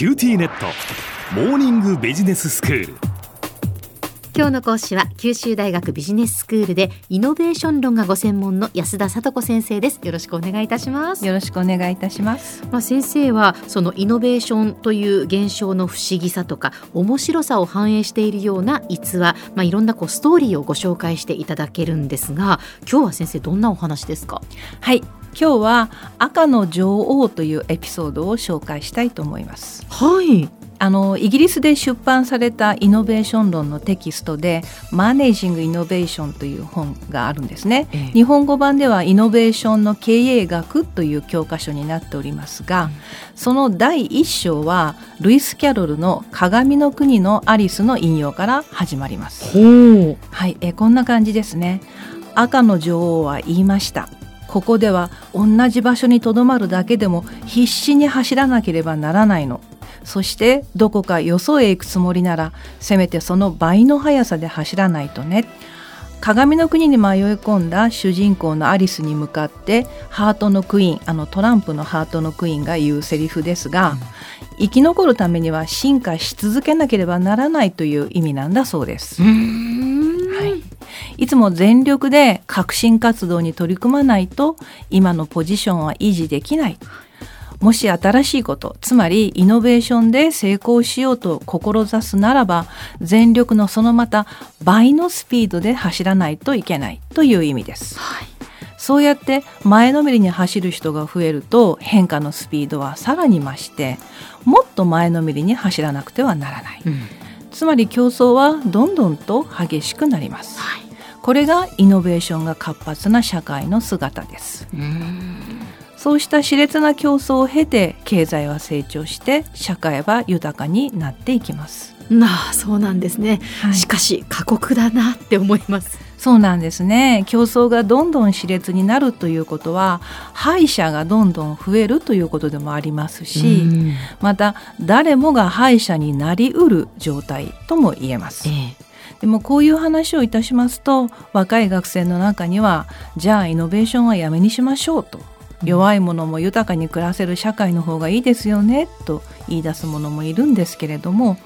QTnet。モーニングビジネススクール。今日の講師は九州大学ビジネススクールでイノベーション論がご専門の安田聡子先生です。よろしくお願いいたします。よろしくお願いいたします。まあ先生はそのイノベーションという現象の不思議さとか面白さを反映しているような逸話まあいろんなこうストーリーをご紹介していただけるんですが今日は先生どんなお話ですか？はい今日は赤の女王というエピソードを紹介したいと思います。はい。あのイギリスで出版されたイノベーション論のテキストで「マネージング・イノベーション」という本があるんですね、ええ、日本語版では「イノベーションの経営学」という教科書になっておりますが、うん、その第一章はルイス・キャロルの「鏡の国のアリス」の引用から始まります。はい、えこんな感じですね。赤の女王は言いましたここでは同じ場所にとどまるだけでも必死に走らなければならないの。そしてどこかよそへ行くつもりならせめてその倍の速さで走らないとね。鏡の国に迷い込んだ主人公のアリスに向かってハートのクイーンあのトランプのハートのクイーンが言うセリフですが、うん、生き残るためには進化し続けなければならないという意味なんだそうです。はい、いつも全力で革新活動に取り組まないと今のポジションは維持できない。もし新しいことつまりイノベーションで成功しようと志すならば全力のそのまた倍のスピードで走らないといけないという意味です。はいそうやって前のめりに走る人が増えると変化のスピードはさらに増してもっと前のめりに走らなくてはならない、うん、つまり競争はどんどんと激しくなります、はい、これがイノベーションが活発な社会の姿です。そうした熾烈な競争を経て経済は成長して社会は豊かになっていきます。なあそうなんですね、はい、しかし過酷だなって思いますそうなんですね。競争がどんどん熾烈になるということは敗者がどんどん増えるということでもありますし、また誰もが敗者になりうる状態とも言えます。ええ。でもこういう話をいたしますと若い学生の中にはじゃあイノベーションはやめにしましょうと。弱い者も豊かに暮らせる社会の方がいいですよねと言い出す者もいるんですけれども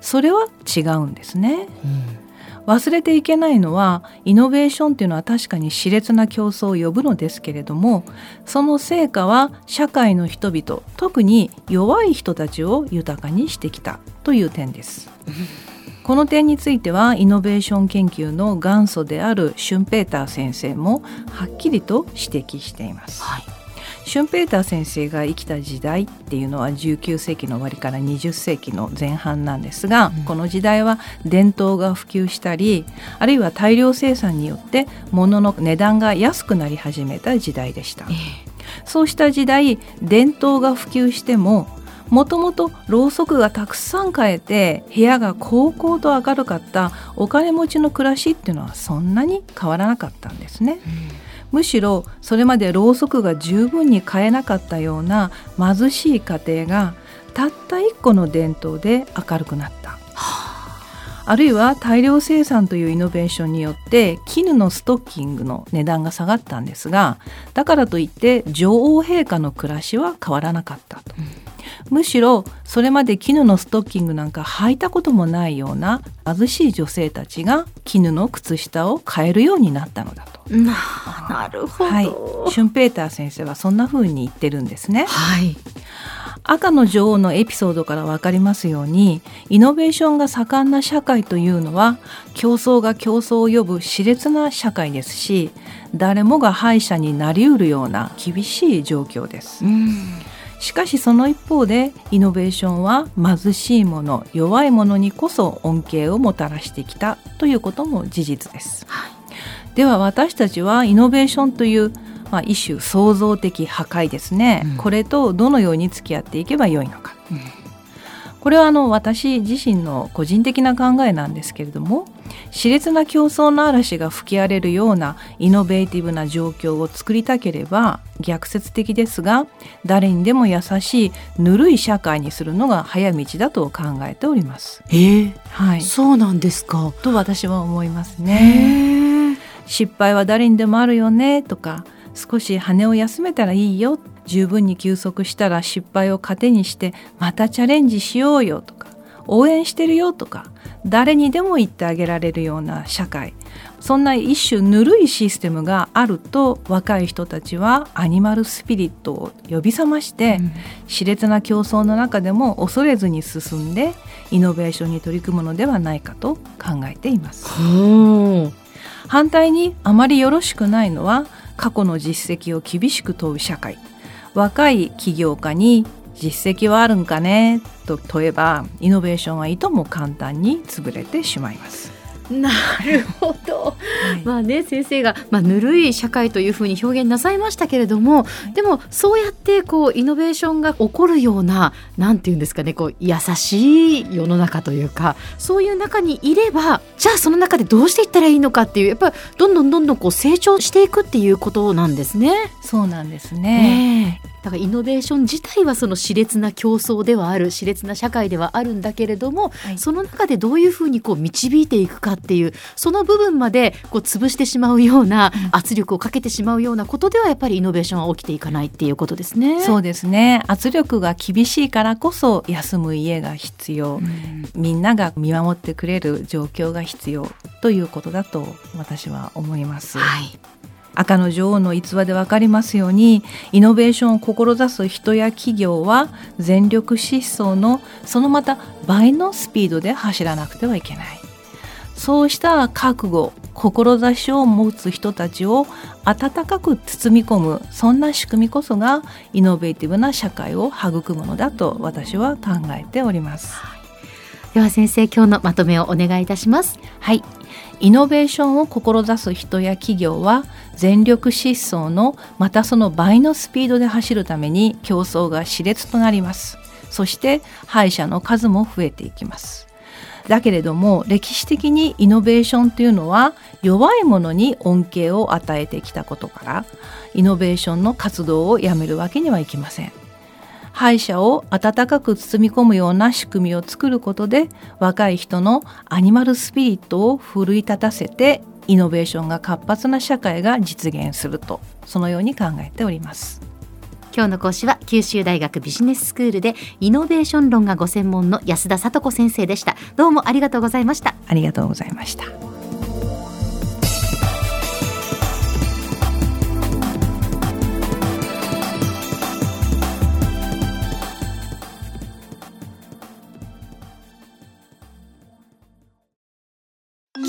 それは違うんですね。うん、忘れていけないのはイノベーションっていうのは確かに熾烈な競争を呼ぶのですけれどもその成果は社会の人々特に弱い人たちを豊かにしてきたという点です。この点についてはイノベーション研究の元祖であるシュンペーター先生もはっきりと指摘しています。はいシュンペーター先生が生きた時代っていうのは19世紀の終わりから20世紀の前半なんですが、うん、この時代は伝統が普及したりあるいは大量生産によって物の値段が安くなり始めた時代でした。えー、そうした時代伝統が普及してももともとろうそくがたくさん買えて部屋が高々と明るかったお金持ちの暮らしっていうのはそんなに変わらなかったんですね。うんむしろそれまでろうそくが十分に買えなかったような貧しい家庭がたった一個の伝統で明るくなった。あるいは大量生産というイノベーションによって絹のストッキングの値段が下がったんですがだからといって女王陛下の暮らしは変わらなかったと。うんむしろそれまで絹のストッキングなんか履いたこともないような貧しい女性たちが絹の靴下を買えるようになったのだと。ななるほど、はい、シュンペーター先生はそんな風に言ってるんですね。はい赤の女王のエピソードから分かりますようにイノベーションが盛んな社会というのは競争が競争を呼ぶ熾烈な社会ですし誰もが敗者になりうるような厳しい状況です。うんしかしその一方でイノベーションは貧しい者弱い者にこそ恩恵をもたらしてきたということも事実です。はい、では私たちはイノベーションというまあ、一種創造的破壊ですね、うん、これとどのように付き合っていけばよいのか、うん。これはあの私自身の個人的な考えなんですけれども熾烈な競争の嵐が吹き荒れるようなイノベーティブな状況を作りたければ逆説的ですが誰にでも優しいぬるい社会にするのが早道だと考えております。えー、はい、そうなんですか。と私は思いますね。失敗は誰にでもあるよねとか少し羽を休めたらいいよ。十分に休息したら失敗を糧にしてまたチャレンジしようよとか応援してるよとか誰にでも言ってあげられるような社会。そんな一種ぬるいシステムがあると若い人たちはアニマルスピリットを呼び覚まして、うん、熾烈な競争の中でも恐れずに進んでイノベーションに取り組むのではないかと考えています。反対にあまりよろしくないのは過去の実績を厳しく問う社会。若い起業家に実績はあるんかね？と問えばイノベーションはいとも簡単に潰れてしまいます。なるほど、はい、まあね先生が、まあ、ぬるい社会というふうに表現なさいましたけれども、はい、でもそうやってこうイノベーションが起こるようななんていうんですかねこう優しい世の中というかそういう中にいればじゃあその中でどうしていったらいいのかっていうやっぱりどんどんどんどんこう成長していくっていうことなんですね。そうなんですね、ねだからイノベーション自体はその熾烈な競争ではある熾烈な社会ではあるんだけれども、はい、その中でどういうふうにこう導いていくかっていうその部分までこう潰してしまうような圧力をかけてしまうようなことではやっぱりイノベーションは起きていかないっていうことですね。そうですね。圧力が厳しいからこそ休む家が必要、うん、みんなが見守ってくれる状況が必要ということだと私は思います。はい赤の女王の逸話で分かりますようにイノベーションを志す人や企業は全力疾走のそのまた倍のスピードで走らなくてはいけない。そうした覚悟志を持つ人たちを温かく包み込むそんな仕組みこそがイノベーティブな社会を育むのだと私は考えております。では先生今日のまとめをお願いいたします。はいイノベーションを志す人や企業は全力疾走のまたその倍のスピードで走るために競争が熾烈となります。そして敗者の数も増えていきます。だけれども歴史的にイノベーションというのは弱いものに恩恵を与えてきたことからイノベーションの活動をやめるわけにはいきません。敗者を温かく包み込むような仕組みを作ることで若い人のアニマルスピリットを奮い立たせてイノベーションが活発な社会が実現するとそのように考えております。今日の講師は九州大学ビジネススクールでイノベーション論がご専門の安田聡子先生でした。どうもありがとうございました。ありがとうございました